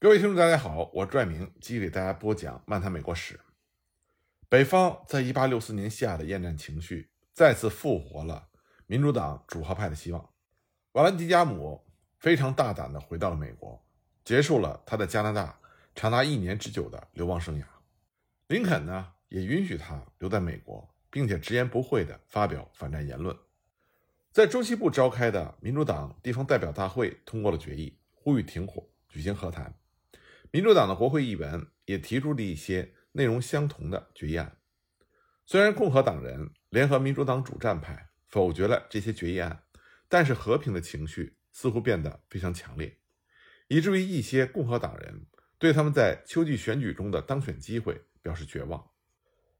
各位听众，大家好，我是拽明，继续给大家播讲《漫谈美国史》。北方在一八六四年夏的厌战情绪再次复活了民主党主和派的希望。瓦兰迪加姆非常大胆地回到了美国，结束了他在加拿大长达一年之久的流亡生涯。林肯呢，也允许他留在美国，并且直言不讳地发表反战言论。在中西部召开的民主党地方代表大会通过了决议，呼吁停火，举行和谈。民主党的国会议员也提出了一些内容相同的决议案。虽然共和党人联合民主党主战派否决了这些决议案，但是和平的情绪似乎变得非常强烈，以至于一些共和党人对他们在秋季选举中的当选机会表示绝望。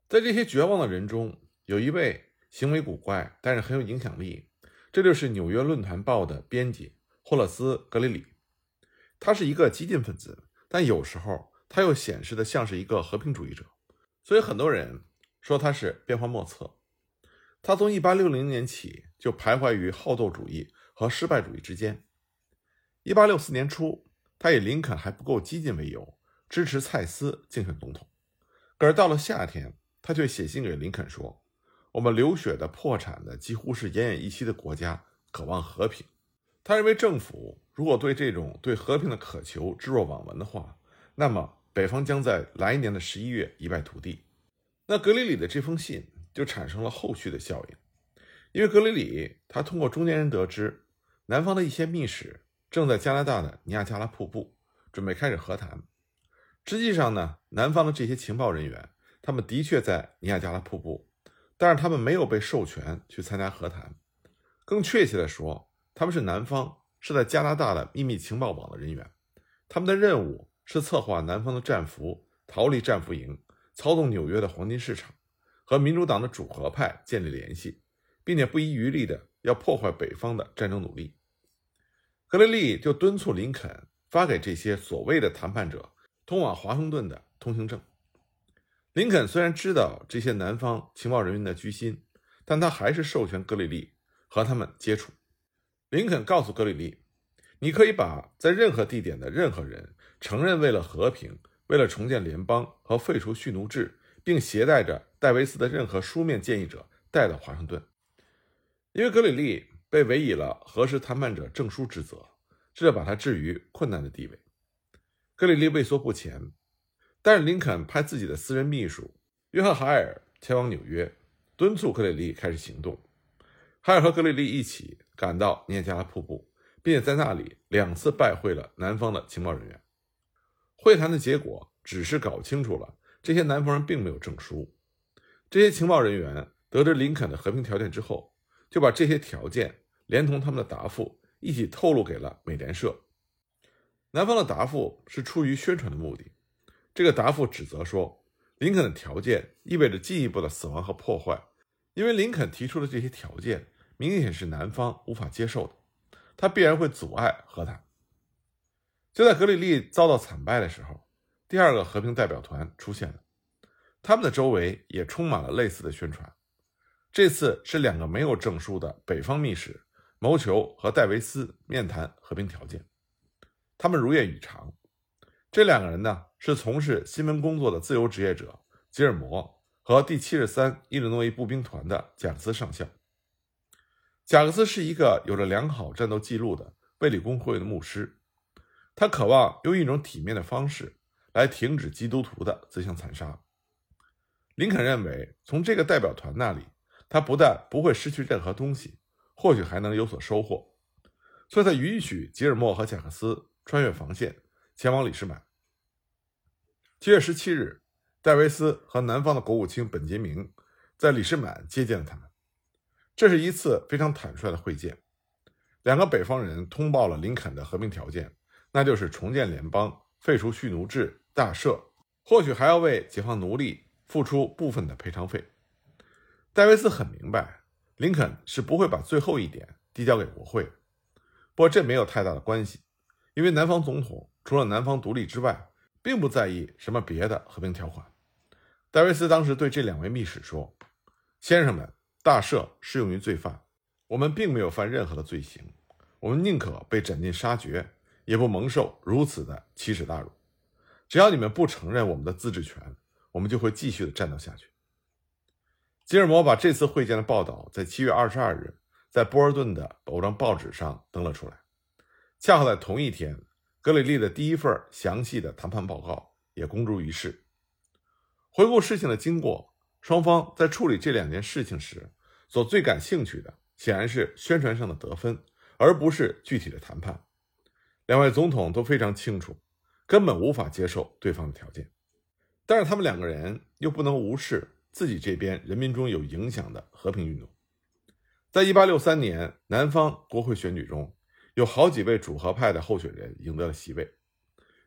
在这些绝望的人中，有一位行为古怪但是很有影响力，这就是《纽约论坛报》的编辑霍勒斯·格里里。他是一个激进分子。但有时候他又显示的像是一个和平主义者，所以很多人说他是变幻莫测。他从1860年起就徘徊于好斗主义和失败主义之间。1864年初，他以林肯还不够激进为由，支持蔡斯竞选总统。可是到了夏天，他却写信给林肯说：“我们流血的、破产的、几乎是奄奄一息的国家，渴望和平。”他认为政府。如果对这种对和平的渴求置若罔闻的话，那么北方将在来年的十一月一败涂地。那格里里的这封信就产生了后续的效应，因为格里里他通过中间人得知，南方的一些密使正在加拿大的尼亚加拉瀑布准备开始和谈。实际上呢，南方的这些情报人员他们的确在尼亚加拉瀑布，但是他们没有被授权去参加和谈。更确切的说，他们是南方。是在加拿大的秘密情报网的人员，他们的任务是策划南方的战俘逃离战俘营，操纵纽约的黄金市场，和民主党的主和派建立联系，并且不遗余力的要破坏北方的战争努力。格雷利就敦促林肯发给这些所谓的谈判者通往华盛顿的通行证。林肯虽然知道这些南方情报人员的居心，但他还是授权格雷利和他们接触。林肯告诉格里利：“你可以把在任何地点的任何人承认为了和平、为了重建联邦和废除蓄奴制，并携带着戴维斯的任何书面建议者带到华盛顿。”因为格里利被委以了核实谈判者证书之责，这把他置于困难的地位。格里利畏缩不前，但是林肯派自己的私人秘书约翰·海尔前往纽约，敦促格里利开始行动。海尔和格里利一起。赶到尼亚加拉瀑布，并且在那里两次拜会了南方的情报人员。会谈的结果只是搞清楚了这些南方人并没有证书。这些情报人员得知林肯的和平条件之后，就把这些条件连同他们的答复一起透露给了美联社。南方的答复是出于宣传的目的。这个答复指责说，林肯的条件意味着进一步的死亡和破坏，因为林肯提出的这些条件。明显是南方无法接受的，他必然会阻碍和谈。就在格里利遭到惨败的时候，第二个和平代表团出现了，他们的周围也充满了类似的宣传。这次是两个没有证书的北方密使谋求和戴维斯面谈和平条件，他们如愿以偿。这两个人呢，是从事新闻工作的自由职业者吉尔摩和第七十三伊利诺伊步兵团的贾克斯上校。贾克斯是一个有着良好战斗记录的卫理公会的牧师，他渴望用一种体面的方式来停止基督徒的自相残杀。林肯认为，从这个代表团那里，他不但不会失去任何东西，或许还能有所收获，所以他允许吉尔莫和贾克斯穿越防线前往李士满。七月十七日，戴维斯和南方的国务卿本杰明在李士满接见了他们。这是一次非常坦率的会见，两个北方人通报了林肯的和平条件，那就是重建联邦、废除蓄奴制、大赦，或许还要为解放奴隶付出部分的赔偿费。戴维斯很明白，林肯是不会把最后一点递交给国会。不过这没有太大的关系，因为南方总统除了南方独立之外，并不在意什么别的和平条款。戴维斯当时对这两位密使说：“先生们。”大赦适用于罪犯，我们并没有犯任何的罪行，我们宁可被斩尽杀绝，也不蒙受如此的奇耻大辱。只要你们不承认我们的自治权，我们就会继续的战斗下去。吉尔摩把这次会见的报道在七月二十二日在波尔顿的某张报纸上登了出来。恰好在同一天，格里利的第一份详细的谈判报告也公诸于世。回顾事情的经过，双方在处理这两件事情时，所最感兴趣的显然是宣传上的得分，而不是具体的谈判。两位总统都非常清楚，根本无法接受对方的条件，但是他们两个人又不能无视自己这边人民中有影响的和平运动。在一八六三年南方国会选举中。有好几位主和派的候选人赢得了席位，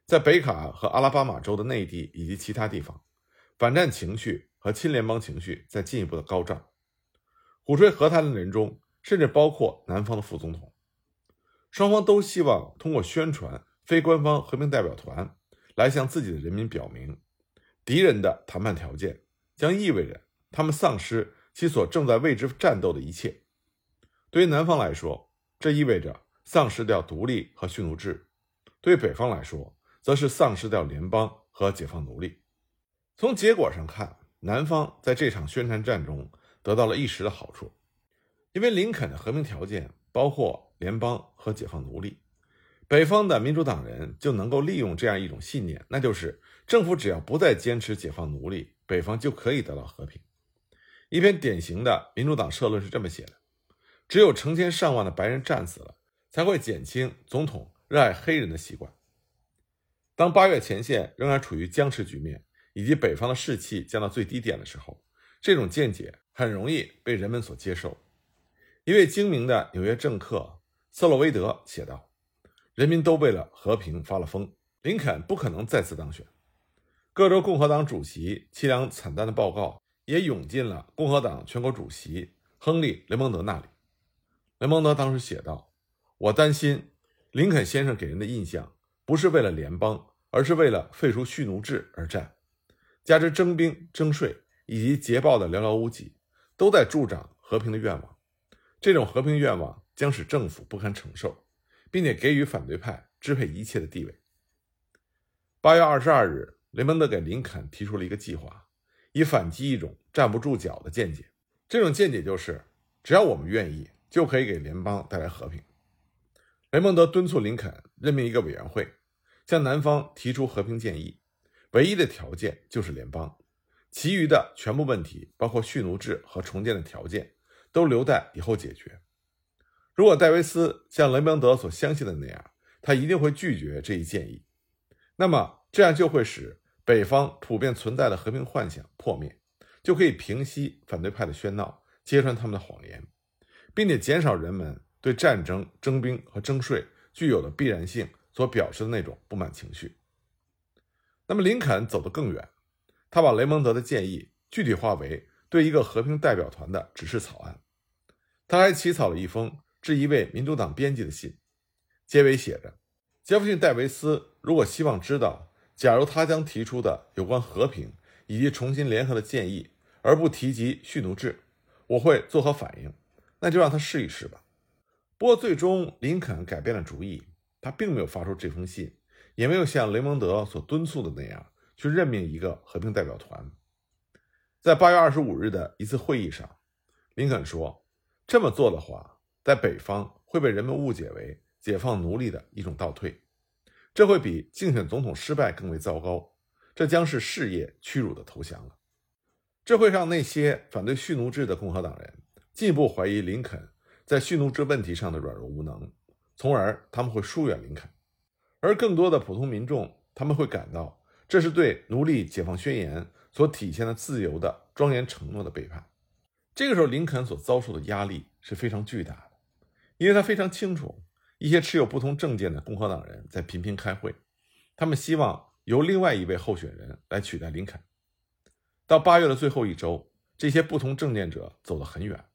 在北卡和阿拉巴马州的内地以及其他地方，反战情绪和亲联邦情绪在进一步的高涨。鼓吹和谈的人中，甚至包括南方的副总统。双方都希望通过宣传非官方和平代表团，来向自己的人民表明，敌人的谈判条件将意味着他们丧失其所正在为之战斗的一切。对于南方来说，这意味着。丧失掉独立和蓄奴制，对北方来说，则是丧失掉联邦和解放奴隶。从结果上看，南方在这场宣传战中得到了一时的好处，因为林肯的和平条件包括联邦和解放奴隶，北方的民主党人就能够利用这样一种信念，那就是政府只要不再坚持解放奴隶，北方就可以得到和平。一篇典型的民主党社论是这么写的：只有成千上万的白人战死了。才会减轻总统热爱黑人的习惯。当八月前线仍然处于僵持局面，以及北方的士气降到最低点的时候，这种见解很容易被人们所接受。一位精明的纽约政客瑟洛维德写道：“人民都为了和平发了疯，林肯不可能再次当选。”各州共和党主席凄凉惨淡的报告也涌进了共和党全国主席亨利·雷蒙德那里。雷蒙德当时写道。我担心，林肯先生给人的印象不是为了联邦，而是为了废除蓄奴制而战。加之征兵、征税以及捷报的寥寥无几，都在助长和平的愿望。这种和平愿望将使政府不堪承受，并且给予反对派支配一切的地位。八月二十二日，雷蒙德给林肯提出了一个计划，以反击一种站不住脚的见解。这种见解就是，只要我们愿意，就可以给联邦带来和平。雷蒙德敦促林肯任命一个委员会，向南方提出和平建议，唯一的条件就是联邦，其余的全部问题，包括蓄奴制和重建的条件，都留待以后解决。如果戴维斯像雷蒙德所相信的那样，他一定会拒绝这一建议，那么这样就会使北方普遍存在的和平幻想破灭，就可以平息反对派的喧闹，揭穿他们的谎言，并且减少人们。对战争、征兵和征税具有的必然性所表示的那种不满情绪。那么，林肯走得更远，他把雷蒙德的建议具体化为对一个和平代表团的指示草案。他还起草了一封致一位民主党编辑的信，结尾写着：“杰弗逊·戴维斯如果希望知道，假如他将提出的有关和平以及重新联合的建议，而不提及蓄奴制，我会作何反应？那就让他试一试吧。”不过，最终林肯改变了主意，他并没有发出这封信，也没有像雷蒙德所敦促的那样去任命一个和平代表团。在八月二十五日的一次会议上，林肯说：“这么做的话，在北方会被人们误解为解放奴隶的一种倒退，这会比竞选总统失败更为糟糕，这将是事业屈辱的投降了。这会让那些反对蓄奴制的共和党人进一步怀疑林肯。”在蓄奴制问题上的软弱无能，从而他们会疏远林肯，而更多的普通民众他们会感到这是对奴隶解放宣言所体现的自由的庄严承诺的背叛。这个时候，林肯所遭受的压力是非常巨大的，因为他非常清楚一些持有不同政见的共和党人在频频开会，他们希望由另外一位候选人来取代林肯。到八月的最后一周，这些不同政见者走得很远，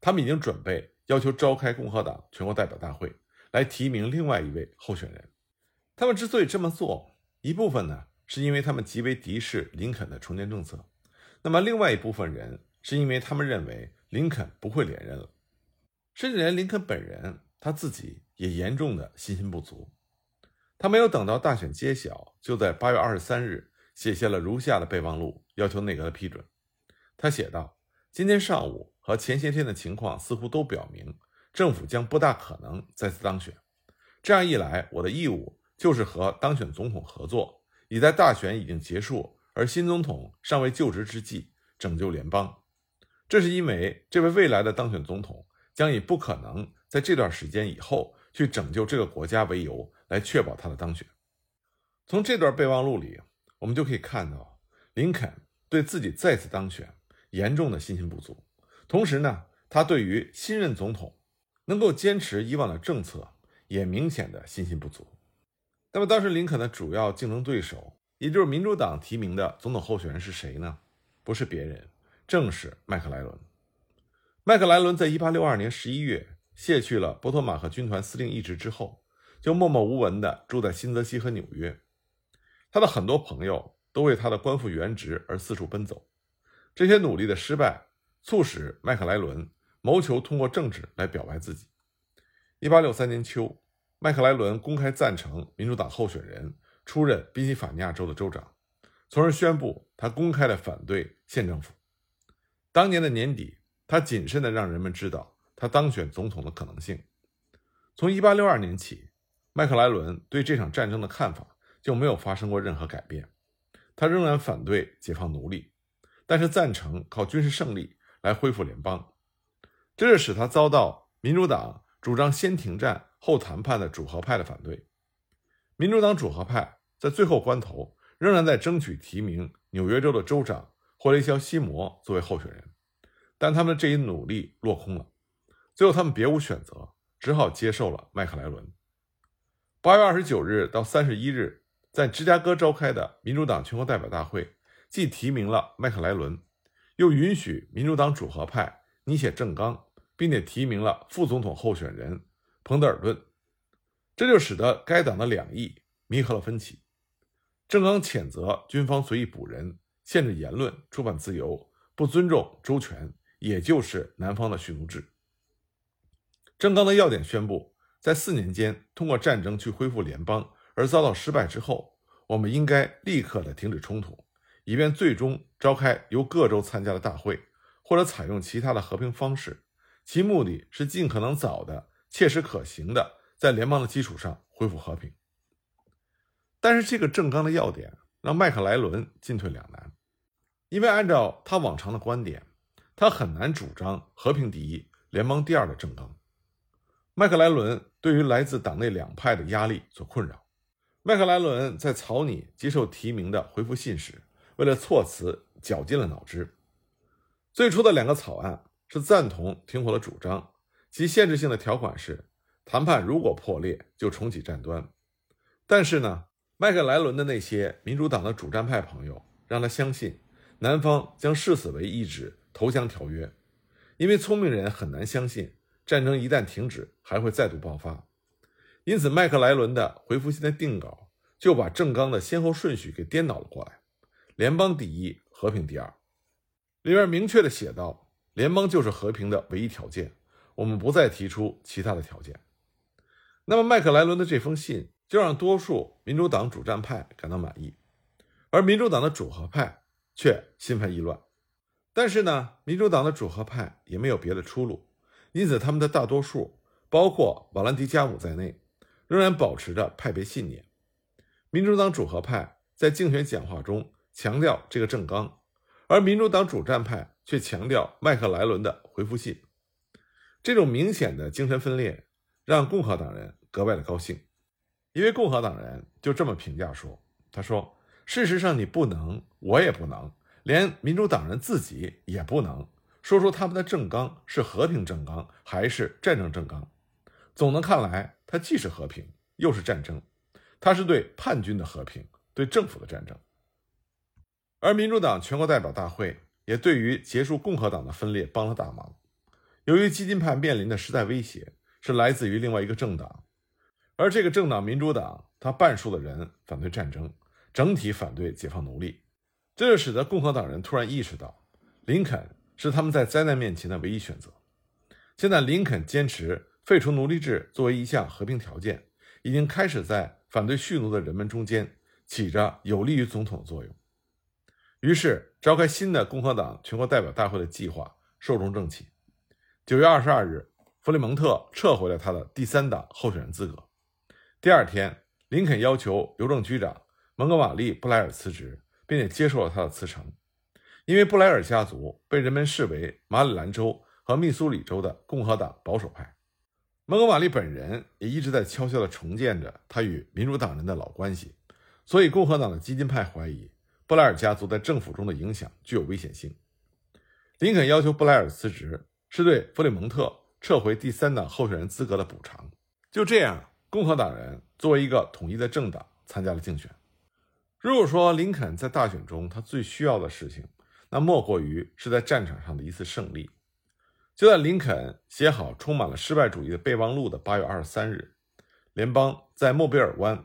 他们已经准备。要求召开共和党全国代表大会，来提名另外一位候选人。他们之所以这么做，一部分呢是因为他们极为敌视林肯的重建政策；那么另外一部分人是因为他们认为林肯不会连任了，甚至连林肯本人他自己也严重的信心不足。他没有等到大选揭晓，就在八月二十三日写下了如下的备忘录，要求内阁的批准。他写道：“今天上午和前些天的情况似乎都表明，政府将不大可能再次当选。这样一来，我的义务就是和当选总统合作，已在大选已经结束而新总统尚未就职之际拯救联邦。这是因为这位未来的当选总统将以不可能在这段时间以后去拯救这个国家为由，来确保他的当选。”从这段备忘录里，我们就可以看到林肯对自己再次当选。严重的信心不足，同时呢，他对于新任总统能够坚持以往的政策也明显的信心不足。那么，当时林肯的主要竞争对手，也就是民主党提名的总统候选人是谁呢？不是别人，正是麦克莱伦。麦克莱伦在1862年11月卸去了波托马克军团司令一职之后，就默默无闻地住在新泽西和纽约。他的很多朋友都为他的官复原职而四处奔走。这些努力的失败，促使麦克莱伦谋求通过政治来表白自己。1863年秋，麦克莱伦公开赞成民主党候选人出任宾夕法尼亚州的州长，从而宣布他公开的反对县政府。当年的年底，他谨慎地让人们知道他当选总统的可能性。从1862年起，麦克莱伦对这场战争的看法就没有发生过任何改变，他仍然反对解放奴隶。但是赞成靠军事胜利来恢复联邦，这是使他遭到民主党主张先停战后谈判的主和派的反对。民主党主和派在最后关头仍然在争取提名纽约州的州长霍雷肖西摩作为候选人，但他们的这一努力落空了。最后，他们别无选择，只好接受了麦克莱伦。八月二十九日到三十一日，在芝加哥召开的民主党全国代表大会。既提名了麦克莱伦，又允许民主党主和派拟写政纲，并且提名了副总统候选人彭德尔顿，这就使得该党的两翼弥合了分歧。政纲谴责军方随意捕人、限制言论、出版自由、不尊重周全，也就是南方的蓄奴制。政纲的要点宣布，在四年间通过战争去恢复联邦而遭到失败之后，我们应该立刻的停止冲突。以便最终召开由各州参加的大会，或者采用其他的和平方式，其目的是尽可能早的、切实可行的在联邦的基础上恢复和平。但是，这个政纲的要点让麦克莱伦进退两难，因为按照他往常的观点，他很难主张和平第一、联邦第二的政纲。麦克莱伦对于来自党内两派的压力所困扰。麦克莱伦在草拟接受提名的回复信时。为了措辞，绞尽了脑汁。最初的两个草案是赞同停火的主张，其限制性的条款是：谈判如果破裂，就重启战端。但是呢，麦克莱伦的那些民主党的主战派朋友让他相信，南方将视死为一纸投降条约，因为聪明人很难相信战争一旦停止还会再度爆发。因此，麦克莱伦的回复信的定稿就把政纲的先后顺序给颠倒了过来。联邦第一，和平第二，里面明确的写道：联邦就是和平的唯一条件，我们不再提出其他的条件。那么麦克莱伦的这封信就让多数民主党主战派感到满意，而民主党的主和派却心烦意乱。但是呢，民主党的主和派也没有别的出路，因此他们的大多数，包括瓦兰迪加姆在内，仍然保持着派别信念。民主党主和派在竞选讲话中。强调这个政纲，而民主党主战派却强调麦克莱伦的回复信。这种明显的精神分裂让共和党人格外的高兴，因为共和党人就这么评价说：“他说，事实上你不能，我也不能，连民主党人自己也不能说出他们的政纲是和平政纲还是战争政纲。总的看来，它既是和平又是战争，它是对叛军的和平，对政府的战争。”而民主党全国代表大会也对于结束共和党的分裂帮了大忙。由于激进派面临的时代威胁是来自于另外一个政党，而这个政党民主党，他半数的人反对战争，整体反对解放奴隶，这就使得共和党人突然意识到，林肯是他们在灾难面前的唯一选择。现在，林肯坚持废除奴隶制作为一项和平条件，已经开始在反对蓄奴的人们中间起着有利于总统的作用。于是，召开新的共和党全国代表大会的计划寿终正寝。九月二十二日，弗里蒙特撤回了他的第三党候选人资格。第二天，林肯要求邮政局长蒙哥马利·布莱尔辞职，并且接受了他的辞呈，因为布莱尔家族被人们视为马里兰州和密苏里州的共和党保守派。蒙哥马利本人也一直在悄悄地重建着他与民主党人的老关系，所以共和党的激进派怀疑布莱尔家族在政府中的影响具有危险性。林肯要求布莱尔辞职，是对弗里蒙特撤回第三党候选人资格的补偿。就这样。共和党人作为一个统一的政党参加了竞选。如果说林肯在大选中他最需要的事情，那莫过于是在战场上的一次胜利。就在林肯写好充满了失败主义的备忘录的八月二十三日，联邦在莫比尔湾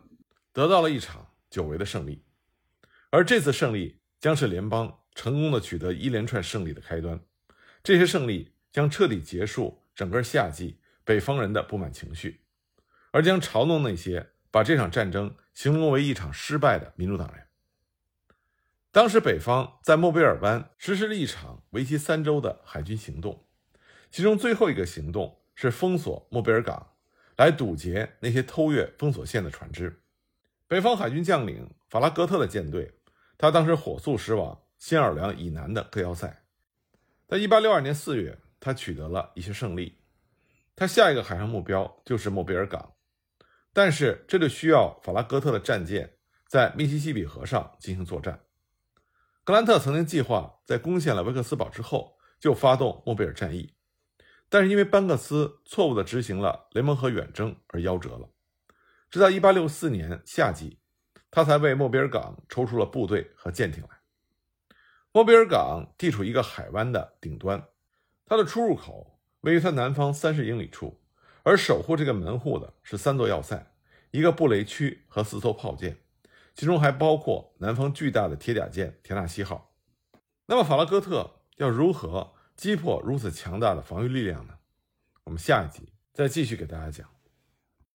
得到了一场久违的胜利，而这次胜利将是联邦成功的取得一连串胜利的开端。这些胜利将彻底结束整个夏季北方人的不满情绪。而将嘲弄那些把这场战争形容为一场失败的民主党人。当时，北方在莫贝尔湾实施了一场为期三周的海军行动，其中最后一个行动是封锁莫贝尔港，来堵截那些偷越封锁线的船只。北方海军将领法拉格特的舰队，他当时火速驶往新奥尔良以南的克要塞。在1862年4月，他取得了一些胜利，他下一个海上目标就是莫贝尔港。但是这就需要法拉格特的战舰在密西西比河上进行作战。格兰特曾经计划在攻陷了维克斯堡之后就发动莫贝尔战役，但是因为班克斯错误地执行了雷蒙河远征而夭折了。直到1864年夏季，他才为莫比尔港抽出了部队和舰艇来。莫比尔港地处一个海湾的顶端，它的出入口位于它南方三十英里处。而守护这个门户的是三座要塞，一个布雷区和四艘炮舰，其中还包括南方巨大的铁甲舰田纳西号。那么法拉戈特要如何击破如此强大的防御力量呢？我们下一集再继续给大家讲。